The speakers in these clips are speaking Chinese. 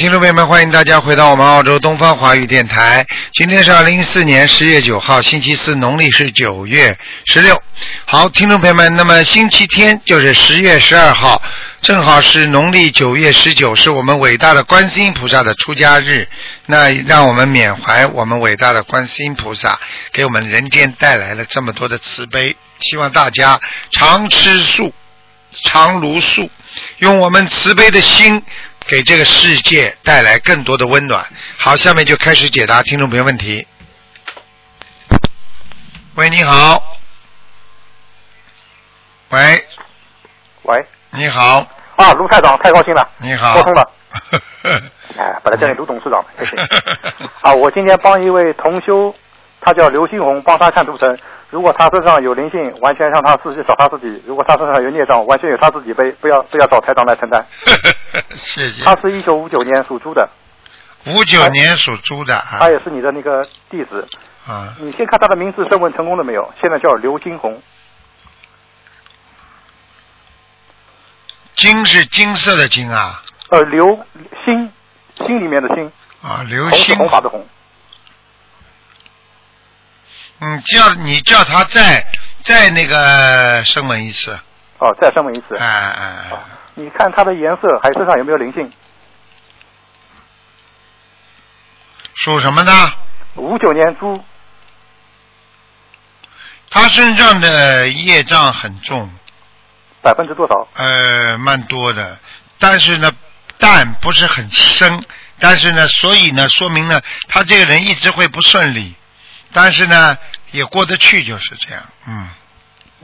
听众朋友们，欢迎大家回到我们澳洲东方华语电台。今天是二零一四年十月九号，星期四，农历是九月十六。好，听众朋友们，那么星期天就是十月十二号，正好是农历九月十九，是我们伟大的观世音菩萨的出家日。那让我们缅怀我们伟大的观世音菩萨，给我们人间带来了这么多的慈悲。希望大家常吃素，常如素，用我们慈悲的心。给这个世界带来更多的温暖。好，下面就开始解答听众朋友问题。喂，你好。喂。喂。你好。啊，卢台长，太高兴了。你好。沟通了。哎，本来叫你卢董事长，谢谢。啊，我今天帮一位同修，他叫刘新红，帮他看图腾。如果他身上有灵性，完全让他自己找他自己；如果他身上有孽障，完全由他自己背，不要不要找台长来承担。谢谢。他是一九五九年属猪的。五九年属猪的。他也是你的那个弟子。啊。你先看他的名字升问成功了没有？现在叫刘金红。金是金色的金啊。呃，刘心心里面的心。啊，刘心。红法的红。嗯，叫你叫他再再那个生门一次。哦，再生门一次。哎哎哎。你看他的颜色，还身上有没有灵性？属什么的？五九年猪。他身上的业障很重。百分之多少？呃，蛮多的，但是呢，淡不是很深，但是呢，所以呢，说明呢，他这个人一直会不顺利。但是呢，也过得去，就是这样，嗯。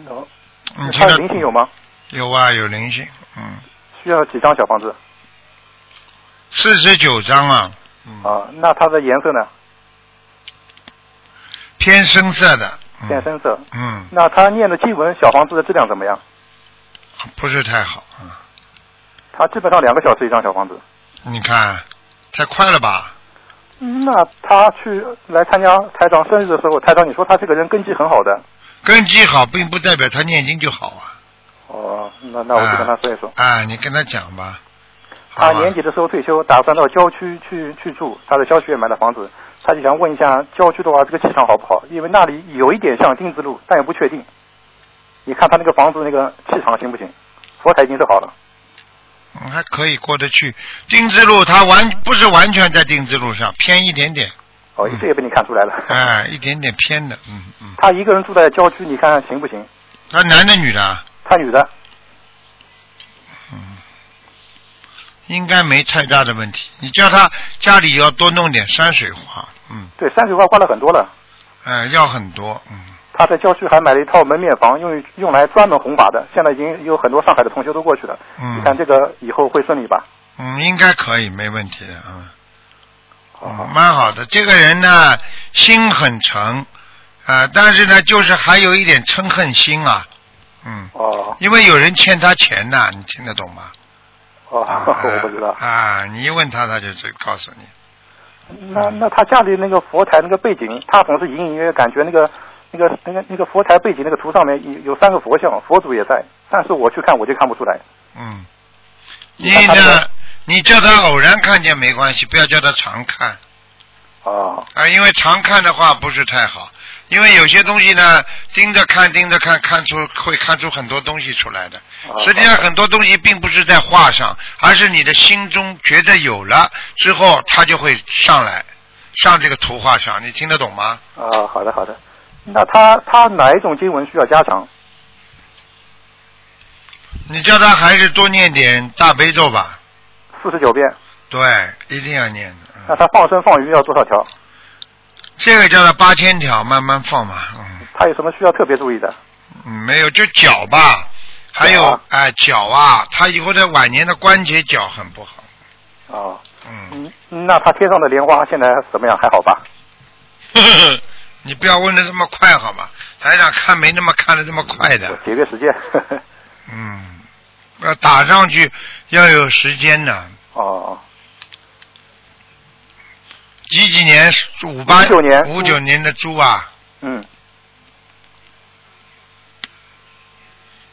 有。他灵性有吗？有啊，有灵性，嗯。需要几张小房子？四十九张啊。啊，那它的颜色呢？偏深色的。偏深色。嗯。那他念的经文小房子的质量怎么样？不是太好啊。他基本上两个小时一张小房子。你看，太快了吧？那他去来参加台长生日的时候，台长你说他这个人根基很好的。根基好，并不代表他念经就好啊。哦，那那我就跟他说一说。啊，你跟他讲吧。他年底的时候退休，打算到郊区去去住。他在郊区也买了房子，他就想问一下，郊区的话这个气场好不好？因为那里有一点像丁字路，但也不确定。你看他那个房子那个气场行不行？佛台已经是好了。嗯，还可以过得去。丁字路，它完不是完全在丁字路上，偏一点点。哦，这也被你看出来了。哎，一点点偏的，嗯嗯。他一个人住在郊区，你看看行不行？他男的女的？他女的。嗯，应该没太大的问题。你叫他家里要多弄点山水画，嗯。对，山水画画了很多了。嗯，要很多，嗯。他在郊区还买了一套门面房，用于用来专门弘法的。现在已经有很多上海的同学都过去了。嗯。你看这个以后会顺利吧？嗯，应该可以，没问题的啊。哦，蛮好的。这个人呢，心很诚啊，但是呢，就是还有一点嗔恨心啊。嗯。哦。因为有人欠他钱呐，你听得懂吗？哦，我不知道。啊，你一问他，他就就告诉你。那那他家里那个佛台那个背景，他总是隐隐约约感觉那个。那个、那个、那个佛台背景那个图上面有有三个佛像，佛祖也在，但是我去看我就看不出来。嗯，你呢？你叫他偶然看见没关系，不要叫他常看。啊。啊，因为常看的话不是太好，因为有些东西呢，盯着看、盯着看，看出会看出很多东西出来的。实际上很多东西并不是在画上，而是你的心中觉得有了之后，它就会上来，上这个图画上。你听得懂吗？啊，好的，好的。那他他哪一种经文需要加强？你叫他还是多念点大悲咒吧。四十九遍。对，一定要念的。那他放生放鱼要多少条？这个叫他八千条，慢慢放嘛。嗯。他有什么需要特别注意的？嗯，没有，就脚吧，还有哎脚啊，他以后的晚年的关节脚很不好。哦。嗯。嗯，那他天上的莲花现在怎么样？还好吧？你不要问的这么快，好吧？台长看没那么看的这么快的。节约时间。嗯，要打上去要有时间的。哦哦。几几年？五八九年。五九年的猪啊。嗯。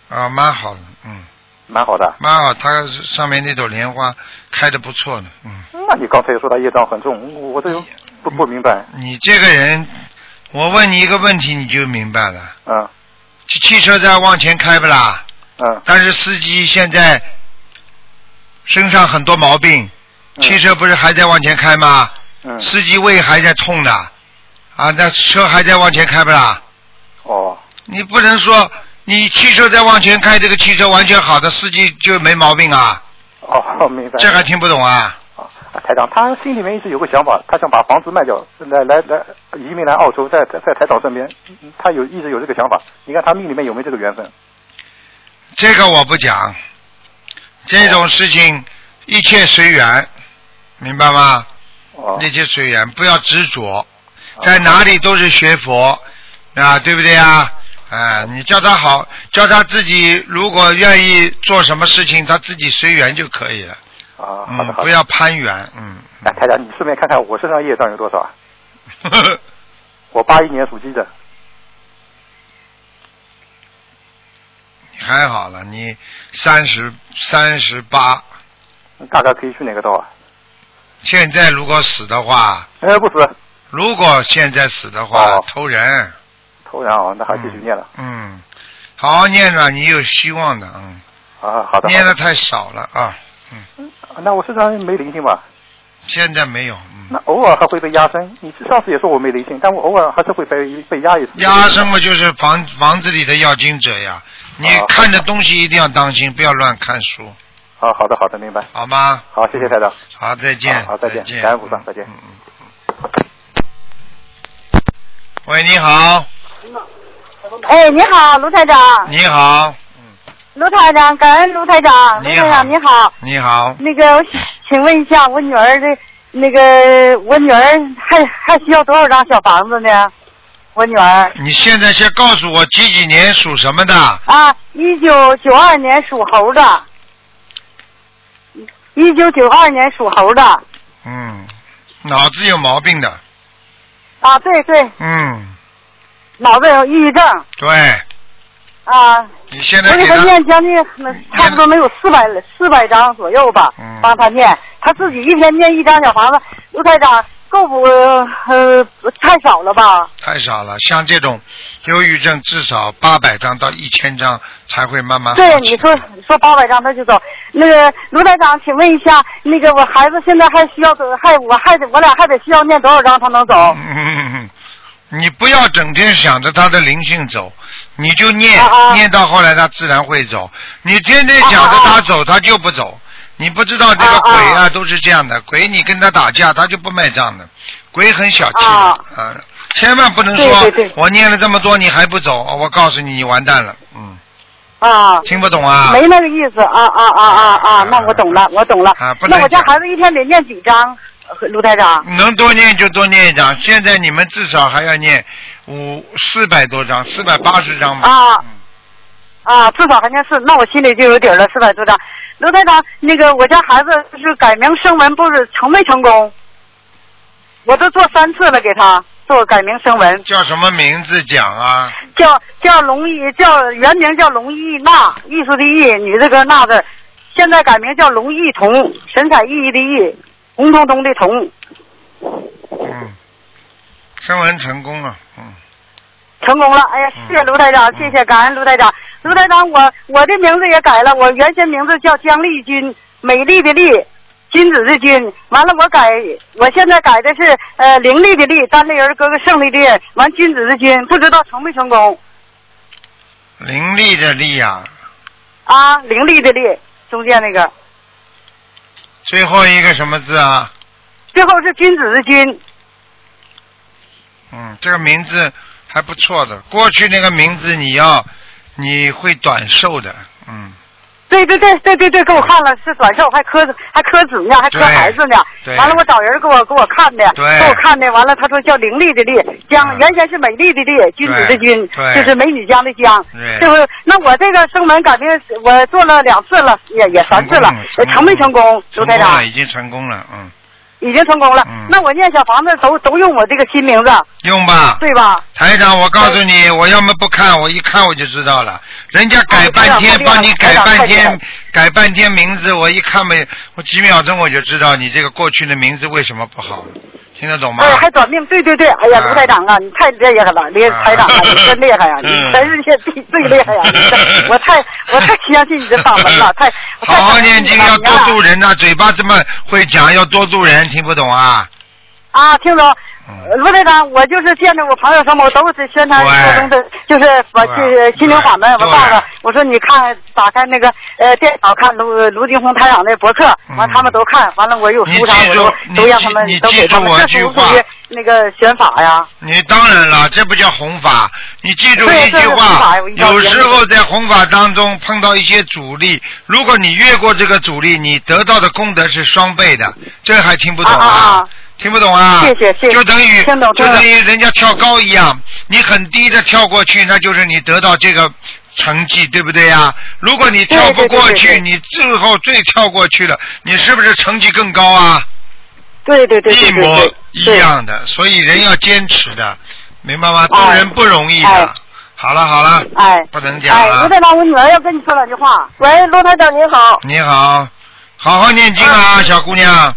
啊，蛮好的，嗯。蛮好的。蛮好，它上面那朵莲花开的不错的，嗯。那你刚才又说他业障很重，我这又不不明白。你这个人，我问你一个问题，你就明白了。嗯汽汽车在往前开不啦？嗯但是司机现在身上很多毛病，嗯汽车不是还在往前开吗？嗯司机胃还在痛的，啊，那车还在往前开不啦？哦你不能说你汽车在往前开，这个汽车完全好的司机就没毛病啊？哦，明白。这还听不懂啊？啊，台长，他心里面一直有个想法，他想把房子卖掉，来来来，移民来澳洲，在在在台长身边，嗯他有一直有这个想法。你看他命里面有没有这个缘分？这个我不讲，这种事情一切随缘，明白吗？哦一切随缘，不要执着，在哪里都是学佛啊，对不对啊？哎，你叫他好，叫他自己如果愿意做什么事情，他自己随缘就可以了。啊，好的嗯，好的。不要攀缘，嗯。哎，台长，你顺便看看我身上业障有多少啊？我八一年属鸡的。还好了，你三十三十八，大概可以去哪个道啊？现在如果死的话，哎，不死，如果现在死的话，哦偷人。偷人啊，那还继续念了。嗯，好好念着，你有希望的，嗯，啊，好。好的念的太少了啊，嗯，那我身上没灵性吧？现在没有，嗯，那偶尔还会被压身。你上次也说我没灵性，但我偶尔还是会被被压一次。压身嘛就是房房子里的要经者呀，你哦看的东西一定要当心，不要乱看书，好，好的好的，明白。好吗？好，谢谢台长。好，再见，好好再见感恩菩萨再见嗯嗯嗯喂，你好，哎，你好，卢台长。你好，卢台长，感恩卢台长。卢台长你好，你好，那个，我请问一下，我女儿的，那个，我女儿还还需要多少张小房子呢？我女儿。你现在先告诉我几几年属什么的？啊，一九九二年属猴的，一九九二年属猴的。嗯，脑子有毛病的，啊，对对，嗯，脑子有抑郁症。对，啊，你现我给她在给他念将近差不多能有四百四百张左右吧嗯，帮他念，他自己一天念一张小房子，卢台长够不呃太少了吧？太少了，像这种忧郁症至少八百张到一千张才会慢慢好对，你说说八百张他就走。那个卢台长，请问一下，那个我孩子现在还需要走，还我还得我俩还得需要念多少张他能走？嗯，你不要整天想着他的灵性走，你就念、念到后来他自然会走。你天天想着他走，他就不走。你不知道这个鬼啊都是这样的，鬼你跟他打架，他就不卖账的。鬼很小气的啊啊千万不能说对对对我念了这么多你还不走，我告诉你你完蛋了，嗯，啊，听不懂啊？没那个意思啊啊啊啊啊！那我懂了，我懂了啊不。能那我家孩子一天得念几张？呃卢台长？能多念就多念一张，现在你们至少还要念五四百多张，四百八十张吧。啊嗯啊，至少还念四，那我心里就有底儿了，四百多张。刘台长，那个我家孩子就是改名声纹，不是成没成功？我都做三次了，给他做改名声纹。叫什么名字讲啊？叫叫龙一，叫原名叫龙艺娜，艺术的艺，女这个娜字，现在改名叫龙艺彤，神采奕奕的奕，红彤彤的彤，嗯，声纹成功了，嗯，成功了。哎呀，谢谢卢台长，谢谢感恩卢台长。卢台长，我我的名字也改了，我原先名字叫姜丽君，美丽的丽，君子的君。完了，我改，我现在改的是呃伶俐的俐，单立人哥哥胜利的利，完君子的君，不知道成没成功伶俐的俐啊，啊？伶俐的俐，中间那个。最后一个什么字啊？最后是君子的君，嗯，这个名字还不错的。过去那个名字你要你会短寿的，嗯，对对对对对对，给我看了是短寿，还磕还磕子呢，还磕孩子呢。对完了，我找人给我给我看的，对给我看的。完了，他说叫伶俐的俐，江嗯原先是美丽的丽，君子的君，对就是美女江的江。对这不？那我这个生门感觉，我做了两次了，也也三次了成没成功？卢台长已经成功了，嗯，已经成功了。嗯那我念小房子都都用我这个新名字，用吧。对吧？台长，我告诉你，我要么不看，我一看我就知道了。人家改半天，帮你改半天，改半天名字，我一看没，我几秒钟我就知道你这个过去的名字为什么不好，听得懂吗？哎，还短命，对对对，哎呀，啊卢台长啊，你太厉害了，厉台长啊，你真厉害呀，你嗯全世界最最厉害 呀！我太我太相信你的法门了，太好好念经，要多度人呐、嘴巴这么会讲，要多度人，听不懂啊？啊，听懂。嗯卢队长，我就是见着我朋友什么，我都是宣传说中的，就是我对去心灵法门，我对告诉他，我说你看，打开那个呃电脑看卢卢金红台长那博客，完嗯他们都看，完了我有书啥我都都让他们你都他们，这属不属于那个选法呀？你当然了，这不叫弘法。你记住一句话有时候在弘法当中碰到一些阻力，如果你越过这个阻力，你得到的功德是双倍的。这还听不懂啊啊啊听不懂啊？谢谢谢谢就等于就等于人家跳高一样，你很低的跳过去，那就是你得到这个成绩，对不对呀？如果你跳不过去，对对你最后最跳过去了，你是不是成绩更高啊？对对对对一模一样的，所以人要坚持的，明白吗？哎做人不容易的。哎好了好了，哎，不能讲哎，了卢。台长，我女儿要跟你说两句话。喂，罗台长您好。你好，好好念经啊，小姑娘，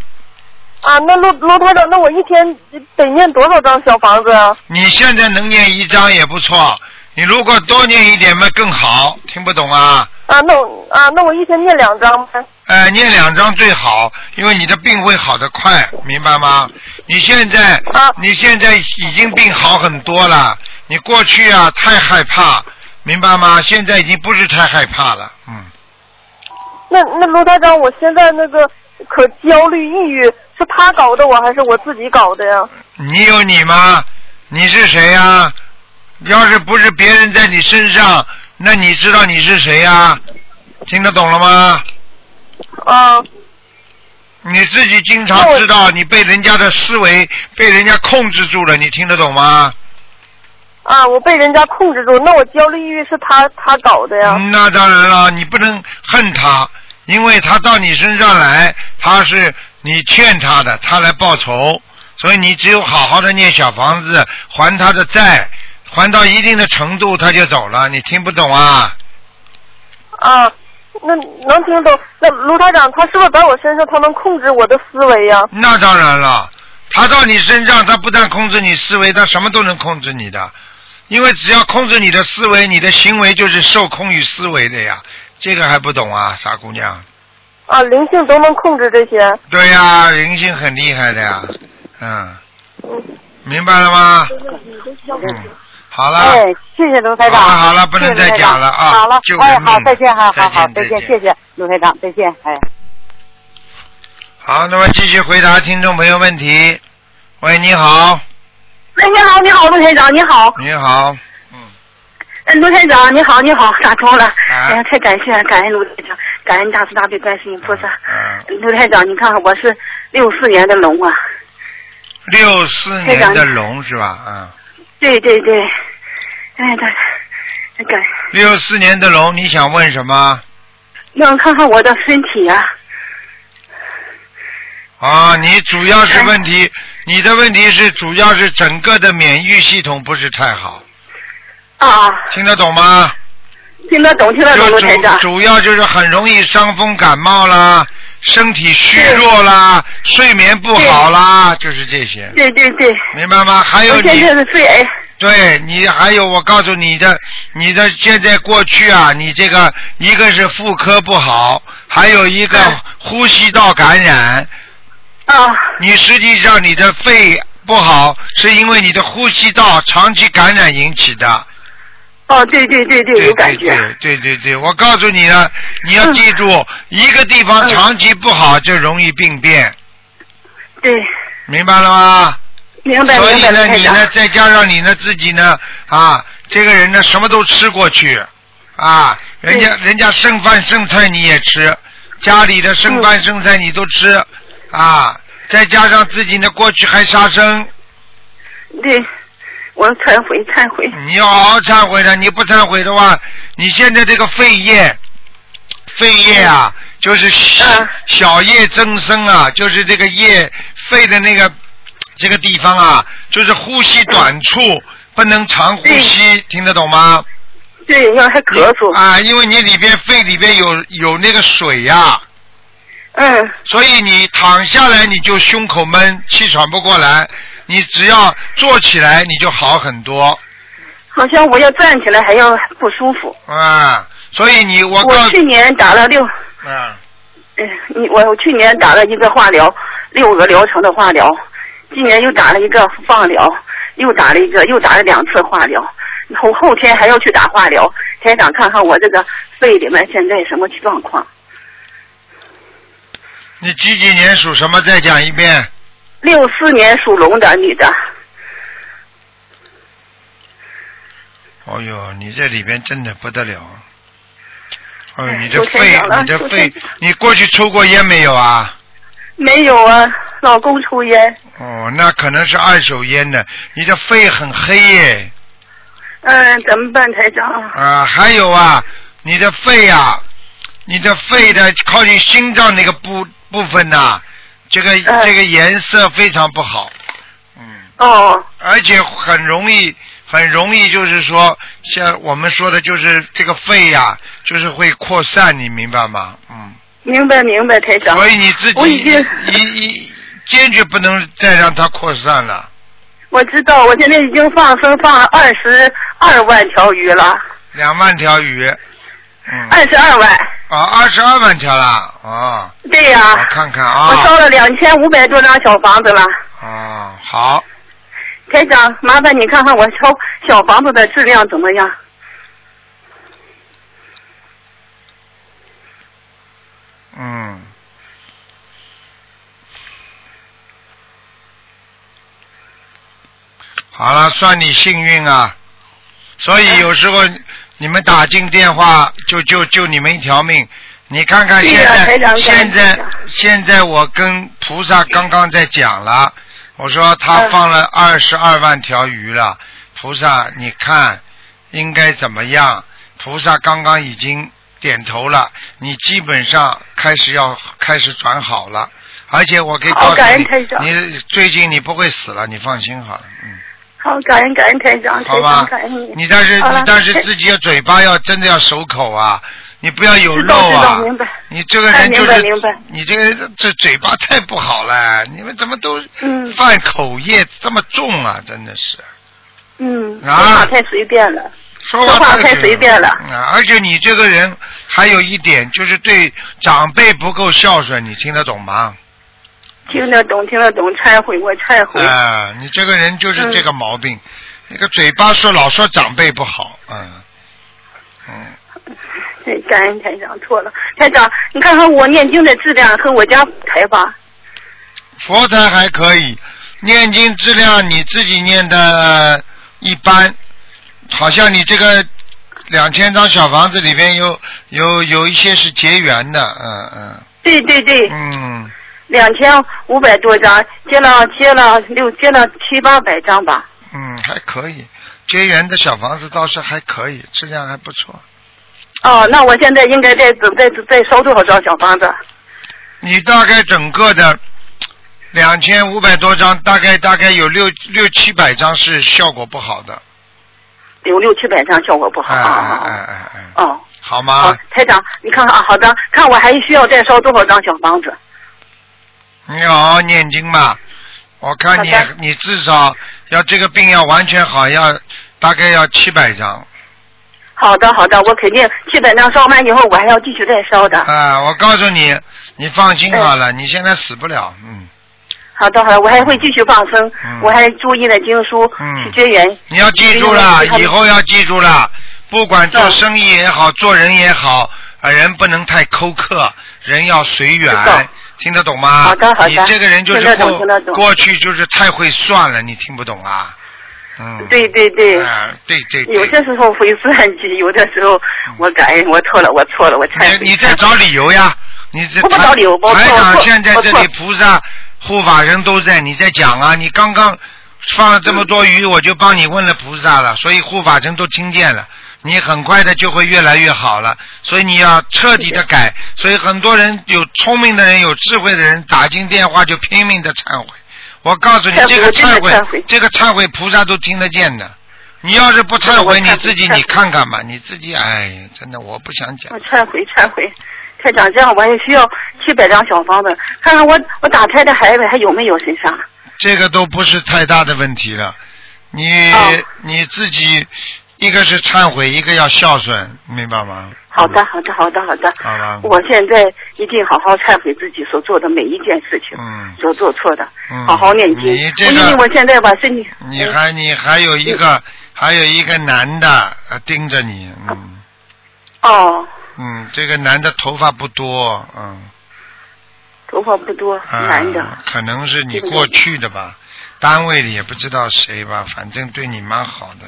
啊，那卢卢台长，那我一天得念多少张小房子啊？你现在能念一张也不错，你如果多念一点嘛更好。听不懂啊？啊，那我啊，那我一天念两张呗。呃，念两张最好，因为你的病会好得快，明白吗？你现在，啊你现在已经病好很多了，你过去啊太害怕，明白吗？现在已经不是太害怕了，嗯。那那卢台长，我现在那个可焦虑抑郁，是他搞的我还是我自己搞的呀？你有你吗？你是谁呀、要是不是别人在你身上，那你知道你是谁呀、听得懂了吗？啊你自己经常知道你被人家的思维被人家控制住了，你听得懂吗？啊，我被人家控制住，那我焦虑抑郁是他他搞的呀？嗯那当然了，你不能恨他，因为他到你身上来，他是你欠他的，他来报仇，所以你只有好好的念小房子还他的债，还到一定的程度他就走了，你听不懂啊？啊，那能听懂？那卢台长，他是不是在我身上，他能控制我的思维呀？那当然了，他到你身上，他不但控制你思维，他什么都能控制你的，因为只要控制你的思维，你的行为就是受控于思维的呀。这个还不懂啊，傻姑娘？啊，灵性都能控制这些。对呀，灵性很厉害的呀，嗯，嗯，明白了吗？嗯，好了。哎，谢谢卢台长。好了好了不能再讲了啊好了就，哎，好，再见哈，好好，再再见，谢谢卢台长，再见，哎。好，那么继续回答听众朋友问题。喂，你好，喂，你好，你好，卢台长，你好。你好，嗯，哎，卢台长，你好，你好，打通了。啊哎呀，太感谢了，感谢卢台长，感恩大慈大悲观世音菩萨。嗯，卢台长，你看看，我是六四年的龙啊。六四年的龙是吧？嗯，对对对，哎，大感，六四年的龙，你想问什么？让看看我的身体啊。啊，你主要是问题，你的问题是主要是整个的免疫系统不是太好，啊，听得懂吗？听得懂，听得懂，就主卢台长。主要就是很容易伤风感冒啦，身体虚弱啦，睡眠不好啦，就是这些，对对对，明白吗？还有你现你在是肺癌。对你还有，我告诉你的，你的现在过去啊，你这个一个是妇科不好，还有一个嗯呼吸道感染。啊你实际上你的肺不好，是因为你的呼吸道长期感染引起的。哦，对对对对，对有感觉。对对对对，我告诉你了，你要记住，一个地方嗯长期不好就容易病变，对，明白了吗？明白所以呢。你呢，再加上你呢自己呢，啊，这个人呢什么都吃过去，啊，人家人家剩饭剩菜你也吃，家里的剩嗯饭剩菜你都吃，啊，再加上自己呢过去还杀生，对，我忏悔忏悔。你要好好忏悔的，你不忏悔的话，你现在这个肺液，肺液啊，嗯就是小嗯小叶增生啊，就是这个叶肺的那个这个地方啊，就是呼吸短促，不能长呼吸，听得懂吗？对，因为还咳嗽。啊，因为你里边肺里边有有那个水呀、嗯，所以你躺下来你就胸口闷，气喘不过来。你只要坐起来，你就好很多好像我要站起来还要不舒服。啊。所以你我我去年打了六，啊，嗯，你我我去年打了一个化疗，六个疗程的化疗，今年又打了一个放疗，又打了一个，又打了两次化疗，后后天还要去打化疗。台长看看我这个肺里面现在什么状况？你几几年属什么？再讲一遍。六四年属龙的女的，哦呦，你这里边真的不得了。哦，哎你这肺，你这肺，你过去抽过烟没有啊？没有啊，老公抽烟，哦，那可能是二手烟呢。你的肺很黑耶。嗯，怎么办，台长？啊，还有啊，你的肺啊，你的肺的靠近心脏那个部部分呐、这个、嗯这个颜色非常不好，嗯，哦，而且很容易很容易就是说，像我们说的就是这个肺呀、就是会扩散，你明白吗？嗯，明白明白，台长。所以你自己我已经一一坚决不能再让它扩散了。我知道，我现在已经放生放了二十二万条鱼了，两万条鱼，嗯，二十二万。啊，二十二万条了，啊，对呀、我看看我啊。烧了两千五百多张小房子了。啊，好，台长，麻烦你看看我烧小房子的质量怎么样？嗯，好了，算你幸运啊。所以有时候你们打进电话，就就救你们一条命。你看看现在，现在现在我跟菩萨刚刚在讲了，我说他嗯放了二十二万条鱼了，菩萨你看应该怎么样？菩萨刚刚已经点头了，你基本上开始要开始转好了，而且我可以告诉你，你最近你不会死了，你放心好了，嗯。好，感恩感恩台长，台好吧长感恩你。，你但是好了你但是自己要嘴巴要真的要守口啊，你不要有知道知漏啊道明白。你这个哎人就是明白明白你这个人这嘴巴太不好了，你们怎么都嗯犯口业这么重啊？真的是嗯，说啊话太随便了。说说话太随便了啊！而且你这个人还有一点就是对长辈不够孝顺，你听得懂吗？听得懂，听得懂，忏悔，我忏悔。啊，你这个人就是这个毛病，那个嘴巴说老说长辈不好，嗯嗯。对，感恩台长错了。台长，你看看我念经的质量和我家台吧。佛台还可以，念经质量你自己念的一般，好像你这个两千张小房子里边有有有一些是结缘的，嗯嗯对对对，嗯，两千五百多张，接了接了六接了七八百张吧。嗯，还可以，结缘的小房子倒是还可以，质量还不错。哦，那我现在应该再再再烧多少张小房子？你大概整个的两千五百多张，大概大概有六六七百张是效果不好的，有六七百张，效果不好。哎啊哎哎哎哎，哦，好好吗？，台长，你看看啊，好的，看我还需要再烧多少张小房子？你好好念经嘛，我看你你至少要这个病要完全好，要大概要七百张好的，好的，我肯定七百张烧完以后，我还要继续再烧的。啊！我告诉你，你放心好了，你现在死不了，嗯，好的，好的，我还会继续放生，嗯我还注意了经书，嗯去结缘。你要记住了，以后要记住了，不管做嗯生意也好，做人也好，啊，人不能太苛刻，人要随缘。听得懂吗？好的好的你这个人就是听得懂过过去就是太会算了，你听不懂啊？嗯。对对对，啊，对对对。有些时候会算计，有的时候我感恩，我错了，我错了，我忏悔。你你在找理由呀？你这我不找理由我错台长现在这里菩萨护法人都在，你在讲啊？你刚刚放了这么多鱼，我就帮你问了菩萨了，所以护法人都听见了。你很快的就会越来越好了。所以你要彻底的改。所以很多人有聪明的人、有智慧的人打进电话就拼命的忏悔。我告诉你，这个忏悔，这个忏悔菩萨都听得见的。你要是不忏悔，你自己你看看吧，你自己哎，真的我不想讲。我忏悔忏悔，台长，这样我也需要七百张小方子，看看我我打胎的孩子还有没有身上。这个都不是太大的问题了，你你自己一个是忏悔，一个要孝顺，明白吗？好的，好的，好的，好的。好吧。我现在一定好好忏悔自己所做的每一件事情，嗯，所做错的，嗯，好好念经。你这因为个，我现在把身体，你还你还有一个还有一个男的呃盯着你，嗯。哦，嗯，这个男的头发不多，嗯，头发不多，啊男的，可能是你过去的吧，单位里也不知道谁吧，反正对你蛮好的，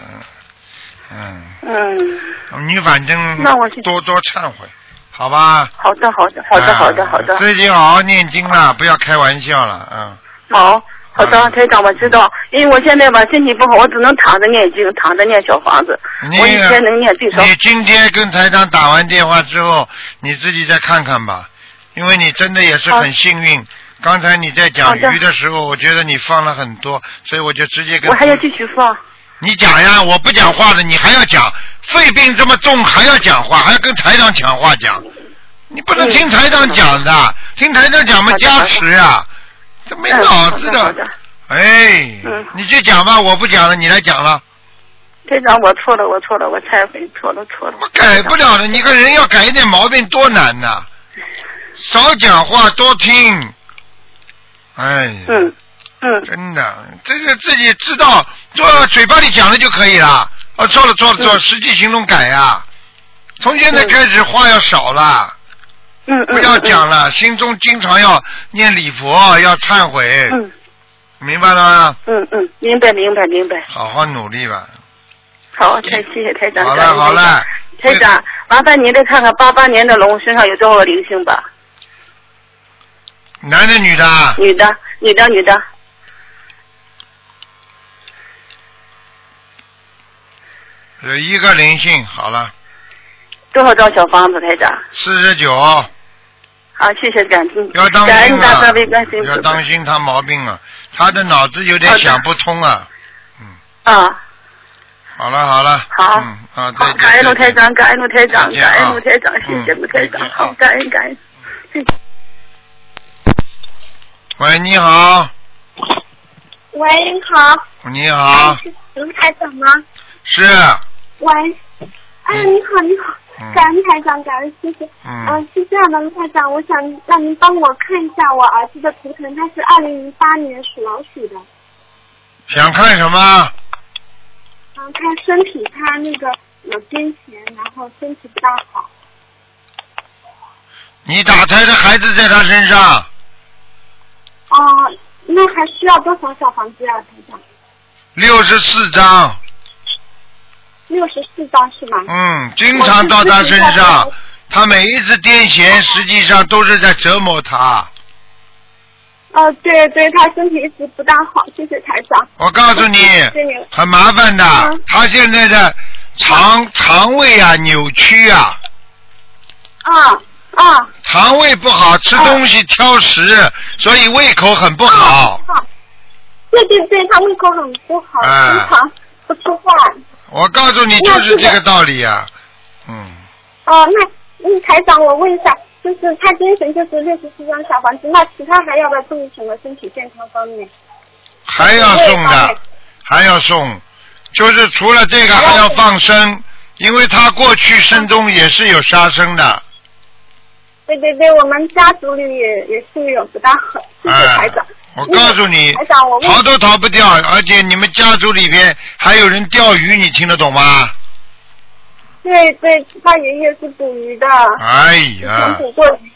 嗯，嗯，你反正那我是多多忏悔，好吧？好的，好的，好的，好的，好的啊，最近好好念经了，不要开玩笑了，嗯。好。好的，嗯台长，我知道，因为我现在吧身体不好，我只能躺着念经，躺着念小房子。你我一天能念最少你今天跟台长打完电话之后，你自己再看看吧，因为你真的也是很幸运。刚才你在讲鱼的时候，我觉得你放了很多，所以我就直接跟我还要继续放。你讲呀，我不讲话的，你还要讲，肺病这么重还要讲话，还要跟台长讲话讲，你不能听台长讲的，听台长讲嘛加持呀，这没嗯脑子的。的。哎，嗯你去讲吧，我不讲了，你来讲了。台长，我错了，我错了，我忏悔，错了，错了。我改不了的，你个人要改一点毛病多难呐！少讲话，多听。哎，嗯嗯，真的，这个自己知道，做嘴巴里讲的就可以了。哦，做了做了做实际行动改呀、从现在开始话要少了，嗯嗯，不要讲了，心中经常要念礼佛，要忏悔，嗯。明白了吗？嗯嗯，明白明白明白。好好努力吧。好，太谢谢台长。好了好了，台长，麻烦您再看看八八年的龙身上有多少个灵性吧？男的女的啊？女的，女的，女的。有一个灵性，好了，多少张小房子，台长？四十九。好，谢谢感恩，要当感心啊恩大慈悲观世音！要当心他毛病啊，他的脑子有点想不通啊。嗯啊，好了好了，好嗯啊，再好，见。感恩卢台长，感恩卢台长，感恩卢台长，谢谢嗯卢台长，好，感恩感恩。喂，你好，喂，你好，你好，是卢台长吗？是，喂，哎呀，你好，你好，嗯感恩台长，感恩谢谢。嗯嗯，是这样的，卢台长，我想让您帮我看一下我儿子的图腾，他是二零零八年属老鼠的。想看什么？嗯，他身体他那个有癫痫，然后身体不大好。你打胎的孩子在他身上，哦、那还需要多少小房子啊，台长？六十四张，六十四张是吗？嗯，经常到他身上，他每一次癫痫实际上都是在折磨他。呃，对对，他身体一直不大好，谢谢台长。我告诉你很麻烦的嗯，他现在的肠肠胃啊扭曲啊，啊啊肠胃不好，吃东西挑食，所以胃口很不好。啊！对对对，他胃口很不好，哎经常不吃饭。我告诉你，就是这个道理呀、嗯，哦、那嗯，台长，我问一下，就是他精神就是六十四张小房子，那其他还要不要注意什么身体健康方面？还要送的，还要送，就是除了这个还要放生，因为他过去生中也是有杀生的。对对对，我们家族里也也是有不大好，谢谢台哎长。，我告诉你逃都逃不掉，而且你们家族里边还有人钓鱼，你听得懂吗？对对，他爷爷是捕鱼的，哎呀，捕过鱼。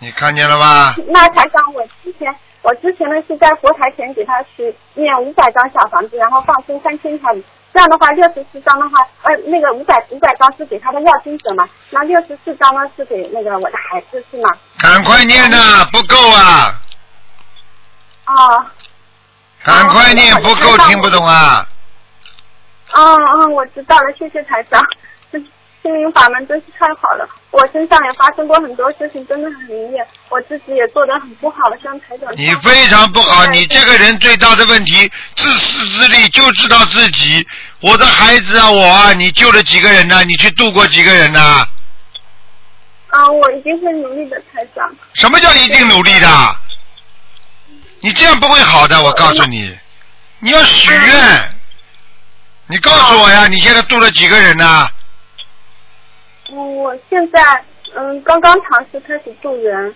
你看见了吧？那台长，我之前我之前呢是在佛台前给他许念五百张小房子，然后放生三千条鱼。这样的话，六十四张的话，呃，那个五百五百张是给他的要经者嘛，那六十四张呢是给那个我的孩子是吗？赶快念呐，不够啊！啊，赶快念，不够听不懂啊！嗯嗯，我知道了，谢谢台长。这 心灵法门真是太好了，我身上也发生过很多事情，真的很灵验，我自己也做得很不好，像台长。你非常不好，你这个人最大的问题，自私自利，就知道自己。我的孩子啊，我啊，你救了几个人呢？你去度过几个人呢？啊，我一定会努力的，台长。什么叫一定努力的？你这样不会好的，我告诉你，你要许愿。你告诉我呀，你现在度了几个人呢？嗯，我现在嗯刚刚尝试开始度人。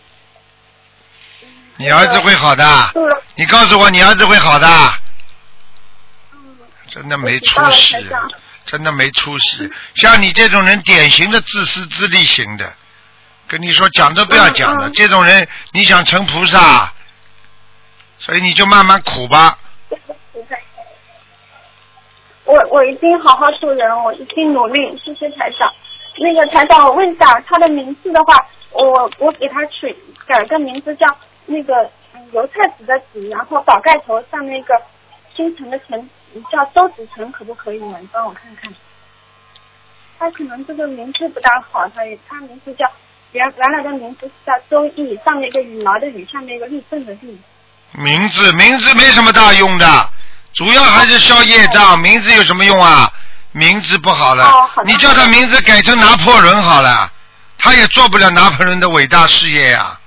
你儿子会好的。你告诉我，你儿子会好的。嗯。真的没出息，真的没出息。像你这种人，典型的自私自利型的。跟你说，讲都不要讲的。这种人，你想成菩萨，所以你就慢慢苦吧。我我一定好好做人，我一定努力。谢谢台长。那个台长，我问一下他的名字的话，我我给他取改个名字叫那个油菜籽的籽，然后宝盖头上那个星辰的辰，叫周子辰，可不可以呢？你帮我看看。他可能这个名字不大好，他他名字叫原原来的名字是叫周易，上面一个羽毛的羽，下面一个立正的立。名字名字没什么大用的。主要还是消业障，名字有什么用啊？名字不好了，你叫他名字改成拿破仑好了，他也做不了拿破仑的伟大事业呀。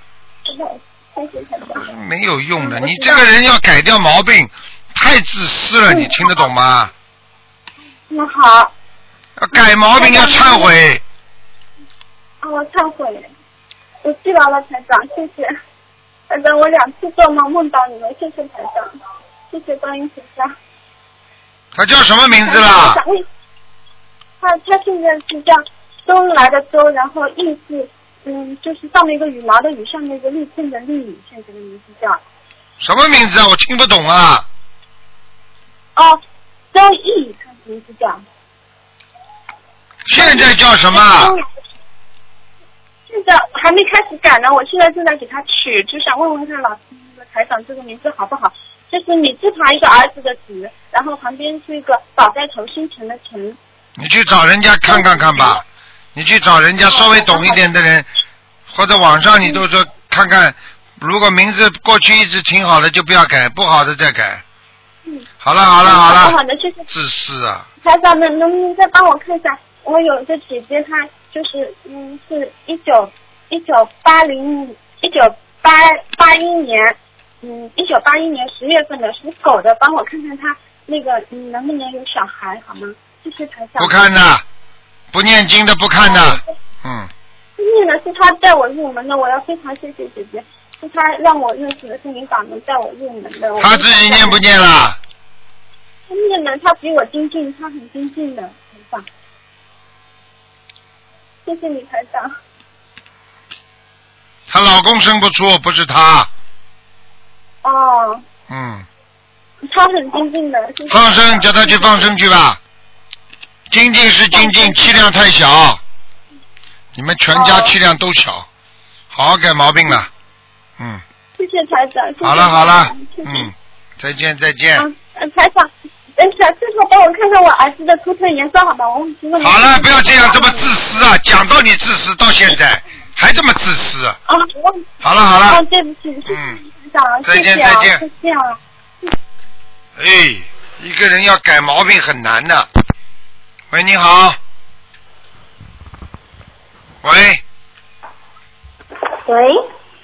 没有用的，你这个人要改掉毛病，太自私了，你听得懂吗？那好。要改毛病要忏悔。啊，我忏悔，我记牢了，台长，谢谢。台长，我两次做梦梦到你们，谢谢台长。谢谢观音菩萨。他叫什么名字啦？他他现在是叫周来的周，然后义是嗯，就是上面一个羽毛的羽，上面一个立正的立，现在的名字叫。什么名字啊？我听不懂啊。哦，周易，他名字叫。现在叫什么？现在还没开始改呢，我现在正在给他取，就想问问看老师那个台长这个名字好不好？就是你字旁一个儿子的子，然后旁边是一个宝盖头星辰的辰。你去找人家看看看吧，你去找人家稍微懂一点的人，或者网上你都说看看，如果名字过去一直挺好的就不要改，不好的再改。嗯。好了好了好了。好的谢谢。自私啊。台长能，能不能再帮我看一下？我有一个姐姐，她就是嗯，是一九一九八零一九八八一年。嗯，一九八一年十月份的属狗的，帮我看看他那个嗯能不能有小孩好吗？谢谢台长。不看的，不念经的不看的，嗯。念的是他带我入门的，我要非常谢谢姐姐，是他让我认识的是您法门带我入门的。他自己念不念了？他念的，他比我精进，他很精进的。谢谢你台长。她老公生不出，不是她。哦。嗯。她很精进的。放生，叫她去放生去吧。精进是精进，气量太小。你们全家气量都小，好好改毛病了。嗯。谢谢台长。好了好了，嗯，再见再见。嗯，台长，哎，小师傅帮我看看我儿子的图腾颜色好吗？我。好了，不要这样这么自私啊！讲到你自私，到现在还这么自私。啊，我。好了好了。哦，对不起。嗯。再见再见再见啊！哎，一个人要改毛病很难的。喂，你好。喂。喂。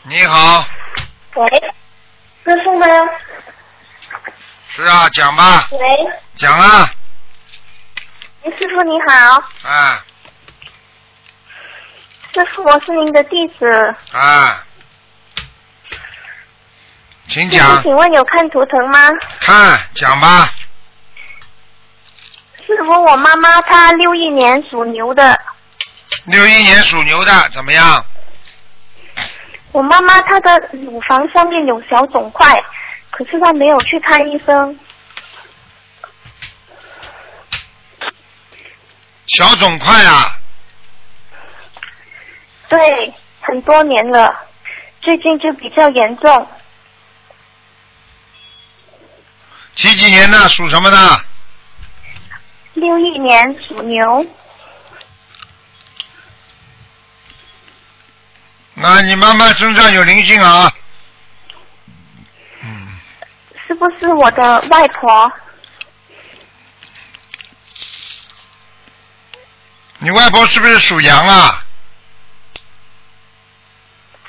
你好。喂。师傅吗？是啊，讲吧。喂。讲啊。师傅你好。啊。师傅，我是您的弟子。啊。请讲。请问有看图腾吗？看，讲吧。师傅，我妈妈她六一年属牛的。六一年属牛的怎么样？我妈妈她的乳房上面有小肿块，可是他没有去看医生。小肿块啊对很多年了最近就比较严重几几年的？属什么的？六一年属牛那你妈妈身上有灵性啊嗯，是不是我的外婆？你外婆是不是属羊啊？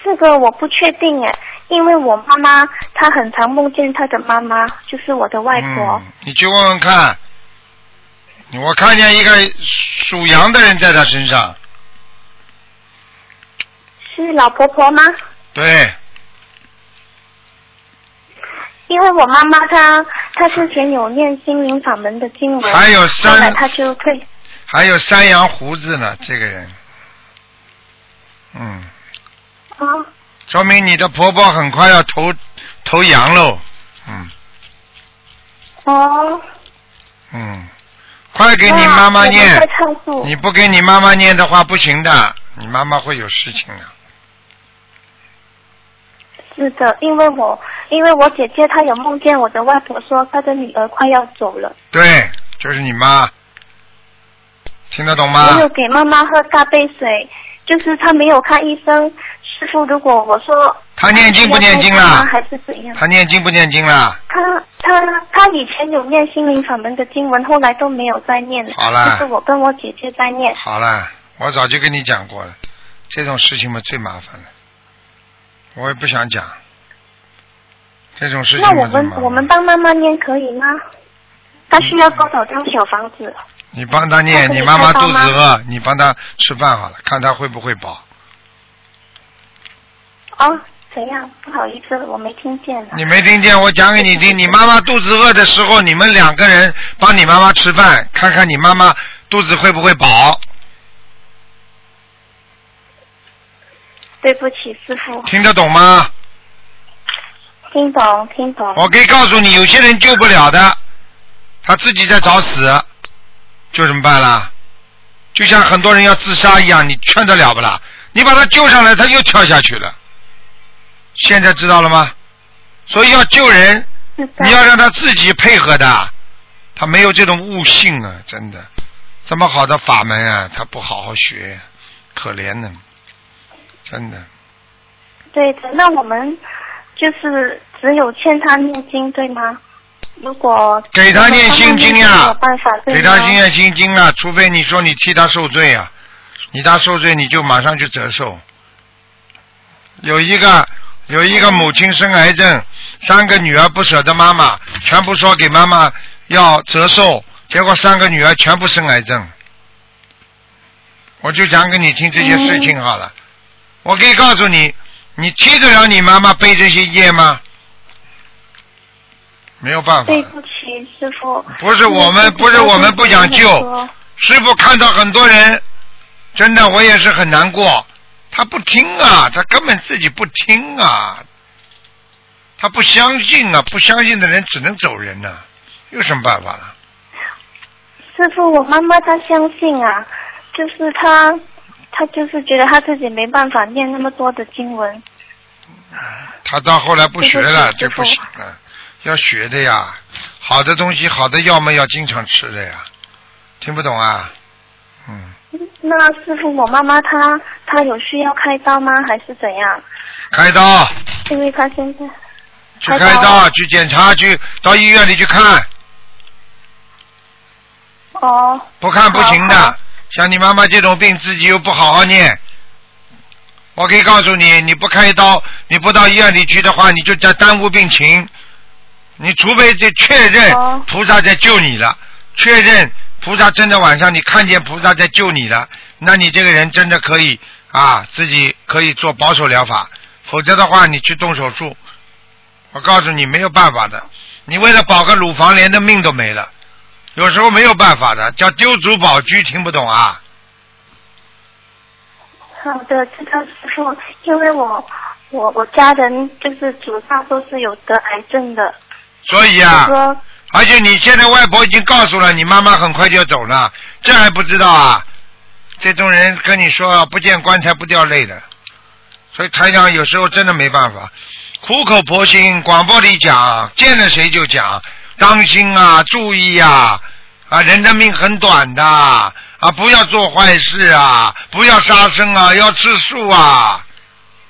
这个我不确定哎，因为我妈妈她很常梦见她的妈妈，就是我的外婆。嗯，你去问问看。我看见一个属羊的人在她身上。是老婆婆吗？对。因为我妈妈她她之前有念心灵法门的经文，还有后来三她就退。还有山羊胡子呢，这个人。嗯，啊，说明你的婆婆很快要投投羊喽。嗯哦。嗯，快给你妈妈念你不给你妈妈念的话不行的，你妈妈会有事情的。是的，因为我因为我姐姐她有梦见我的外婆说她的女儿快要走了，对，就是你妈，听得懂吗我？有给妈妈喝大杯水，就是她没有看医生。师傅，如果我说她念经不念经要啦还是怎样？她念经不念经啦？她她她以前有念心灵法门的经文，后来都没有再念了。好了就是我跟我姐姐在念。好了，我早就跟你讲过了，这种事情嘛最麻烦了，我也不想讲。这种事情那我们我们帮妈妈念可以吗？她需要多少张小房子？你帮她念，你妈妈肚子饿，你帮她吃饭好了，看她会不会饱。哦，怎样？不好意思，我没听见呢。你没听见我讲给你听？你妈妈肚子饿的时候，你们两个人帮你妈妈吃饭，看看你妈妈肚子会不会饱。对不起，师傅。听得懂吗？听懂，听懂。我可以告诉你，有些人救不了的，他自己在找死，就怎么办啦？就像很多人要自杀一样，你劝得了不啦？你把他救上来，他又跳下去了。现在知道了吗？所以要救人，你要让他自己配合的，他没有这种悟性啊，真的，这么好的法门啊，他不好好学，可怜呢，真的。对的，那我们就是只有欠他念经，对吗？如果给他念心经啊、没有办法，对给他念心经啊，除非你说你替他受罪啊，你他受罪你就马上就折寿。有一个有一个母亲生癌症，三个女儿不舍得妈妈，全部说给妈妈要折寿，结果三个女儿全部生癌症。我就讲给你听这些事情好了。我可以告诉你，你替得了你妈妈背这些业吗？没有办法对。不起，师傅。不是我们，不是我们不想救。师傅看到很多人，真的我也是很难过。他不听啊，他根本自己不听啊，他不相信啊，不相信的人只能走人呐、有什么办法了？师傅，我妈妈她相信啊，就是她，她就是觉得他自己没办法念那么多的经文。他到后来不学了，就不行了，要学的呀。好的东西，好的药嘛，要经常吃的呀。听不懂啊？嗯，那师傅，我妈妈她她有需要开刀吗？还是怎样？开刀，因为她现在去开开刀刀，去检查，去到医院里去看。哦，不看不行好的。像你妈妈这种病，自己又不好好念，我可以告诉你，你不开刀，你不到医院里去的话，你就在耽误病情。你除非这确认哦菩萨在救你了，确认菩萨真的晚上你看见菩萨在救你了，那你这个人真的可以啊，自己可以做保守疗法，否则的话你去动手术，我告诉你没有办法的。你为了保个乳房，连的命都没了。有时候没有办法的，叫丢卒保车，听不懂啊？好的，知道师傅，因为我我我家人就是祖上都是有得癌症的，所以啊，而且你现在外婆已经告诉了你妈妈很快就要走了，这还不知道啊？这种人跟你说不见棺材不掉泪的，所以台长有时候真的没办法，苦口婆心，广播里讲，见了谁就讲，当心啊，注意啊，啊，人的命很短的啊，不要做坏事啊，不要杀生啊，要吃素啊，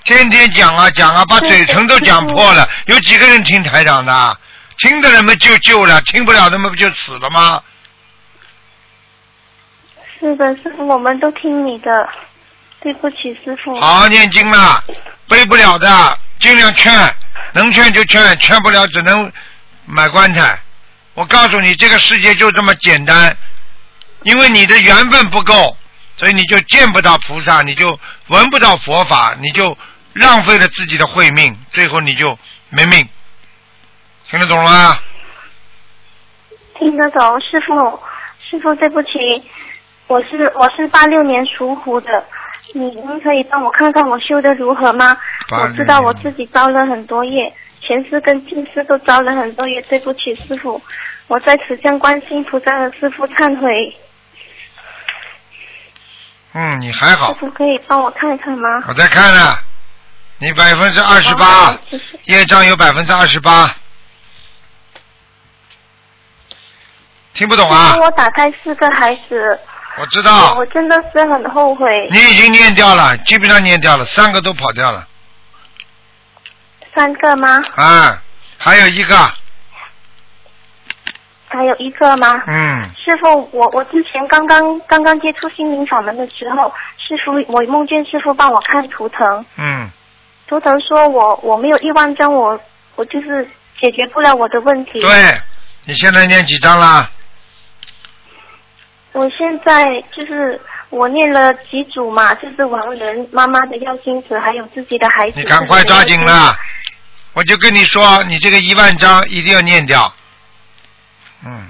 天天讲啊讲啊，把嘴唇都讲破了。有几个人听台长的？听的人们就救了，听不了的们不就死了吗？是的，师傅，我们都听你的，对不起，师傅。好好念经啦，背不了的，尽量劝，能劝就劝，劝不了只能买棺材。我告诉你，这个世界就这么简单，因为你的缘分不够，所以你就见不到菩萨，你就闻不到佛法，你就浪费了自己的慧命，最后你就没命。听得懂了吗？听得懂，师傅，师傅，对不起，我是我是八六年属虎的，你您可以帮我看看我修的如何吗？我知道我自己招了很多业，前世跟今世都招了很多业，对不起，师傅，我在此向观世音菩萨和师傅忏悔，嗯，你还好师，傅可以帮我看看吗？我在看呢。你百分之二十八业障有百分之二十八，听不懂啊师？傅我打开四个孩子，我知道我，真的是很后悔。你已经念掉了，基本上念掉了，三个都跑掉了，三个吗？啊，还有一个，还有一个吗？嗯，师傅，我我之前刚刚刚刚接触心灵法门的时候，师傅我梦见师傅帮我看图腾，嗯，图腾说我我没有一万张，我我就是解决不了我的问题。对，你现在念几张啦？我现在就是我念了几组嘛，就是亡人妈妈的要精子，还有自己的孩子。你赶快抓紧了，我就跟你说，你这个一万张一定要念掉，嗯，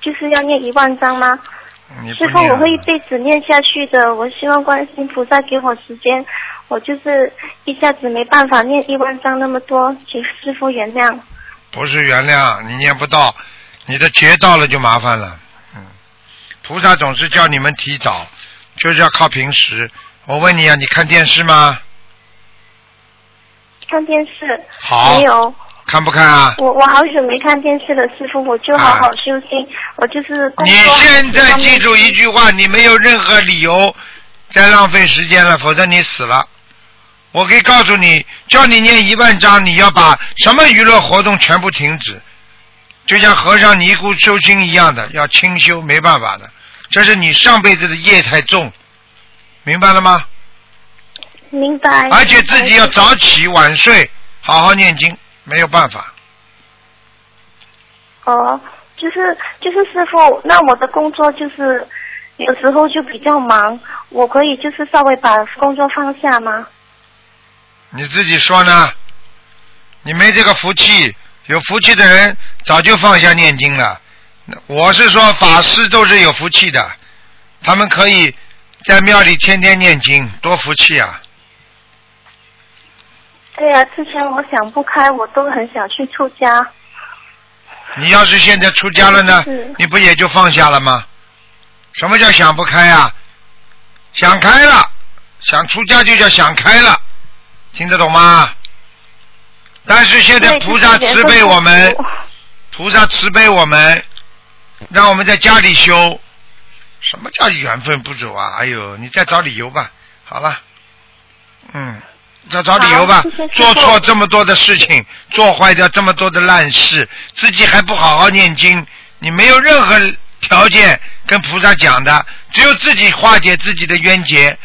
就是要念一万张吗？师傅，我会一辈子念下去的。我希望观世音菩萨给我时间，我就是一下子没办法念一万张那么多，请师傅原谅。不是原谅你念不到，你的劫到了就麻烦了。嗯，菩萨总是叫你们提早，就是要靠平时。我问你啊，你看电视吗？看电视好没有？看不看啊？我我好久没看电视了，师傅，我就好好修心。我就是工你现在记住一句话，你没有任何理由再浪费时间了，否则你死了。我可以告诉你，叫你念一万章，你要把什么娱乐活动全部停止，就像和尚尼姑修心一样的，要清修，没办法的。这是你上辈子的业太重，明白了吗？明白。而且自己要早起晚睡，好好念经，没有办法。哦，就是就是师傅，那我的工作就是有时候就比较忙，我可以就是稍微把工作放下吗？你自己说呢？你没这个福气，有福气的人早就放下念经了。我是说，法师都是有福气的，他们可以在庙里天天念经，多福气啊！对呀、之前我想不开，我都很想去出家。你要是现在出家了呢是，你不也就放下了吗？什么叫想不开啊？想开了，想出家就叫想开了，听得懂吗？但是现在菩萨慈悲我们，菩萨慈悲我们，让我们在家里修。什么叫缘分不走啊？哎呦，你再找理由吧。好了，嗯，再找理由吧做错这么多的事情，做坏掉这么多的烂事，自己还不好好念经，你没有任何条件跟菩萨讲的，只有自己化解自己的冤结。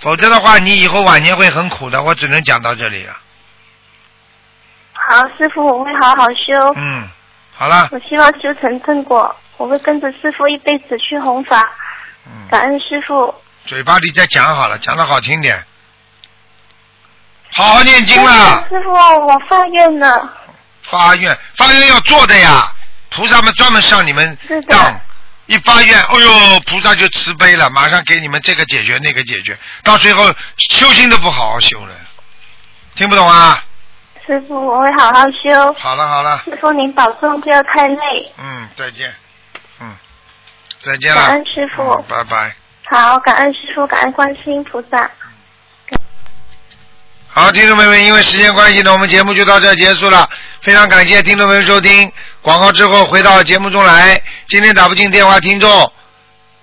否则的话，你以后晚年会很苦的。我只能讲到这里了。好，师傅，我会好好修。嗯，好了，我希望修成正果，我会跟着师傅一辈子去弘法。嗯，感恩师傅。嘴巴里再讲好了，讲的好听点。好好念经啦，师傅，我发愿了。发愿，发愿要做的呀。菩萨们专门上你们当，一发愿，哎呦，菩萨就慈悲了，马上给你们这个解决那个解决，到最后修心都不好好修了，听不懂啊？师傅，我会好好修。好了好了，师傅您保重，不要太累。嗯，再见，嗯，再见了，感恩师傅嗯拜拜。好，感恩师傅，感恩观世音菩萨。好，听众朋友们，因为时间关系呢，我们节目就到这结束了。非常感谢听众朋友收听广告之后回到节目中来。今天打不进电话，听众，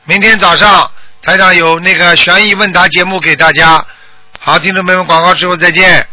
明天早上台上有那个悬疑问答节目给大家。好，听众朋友们，广告之后再见。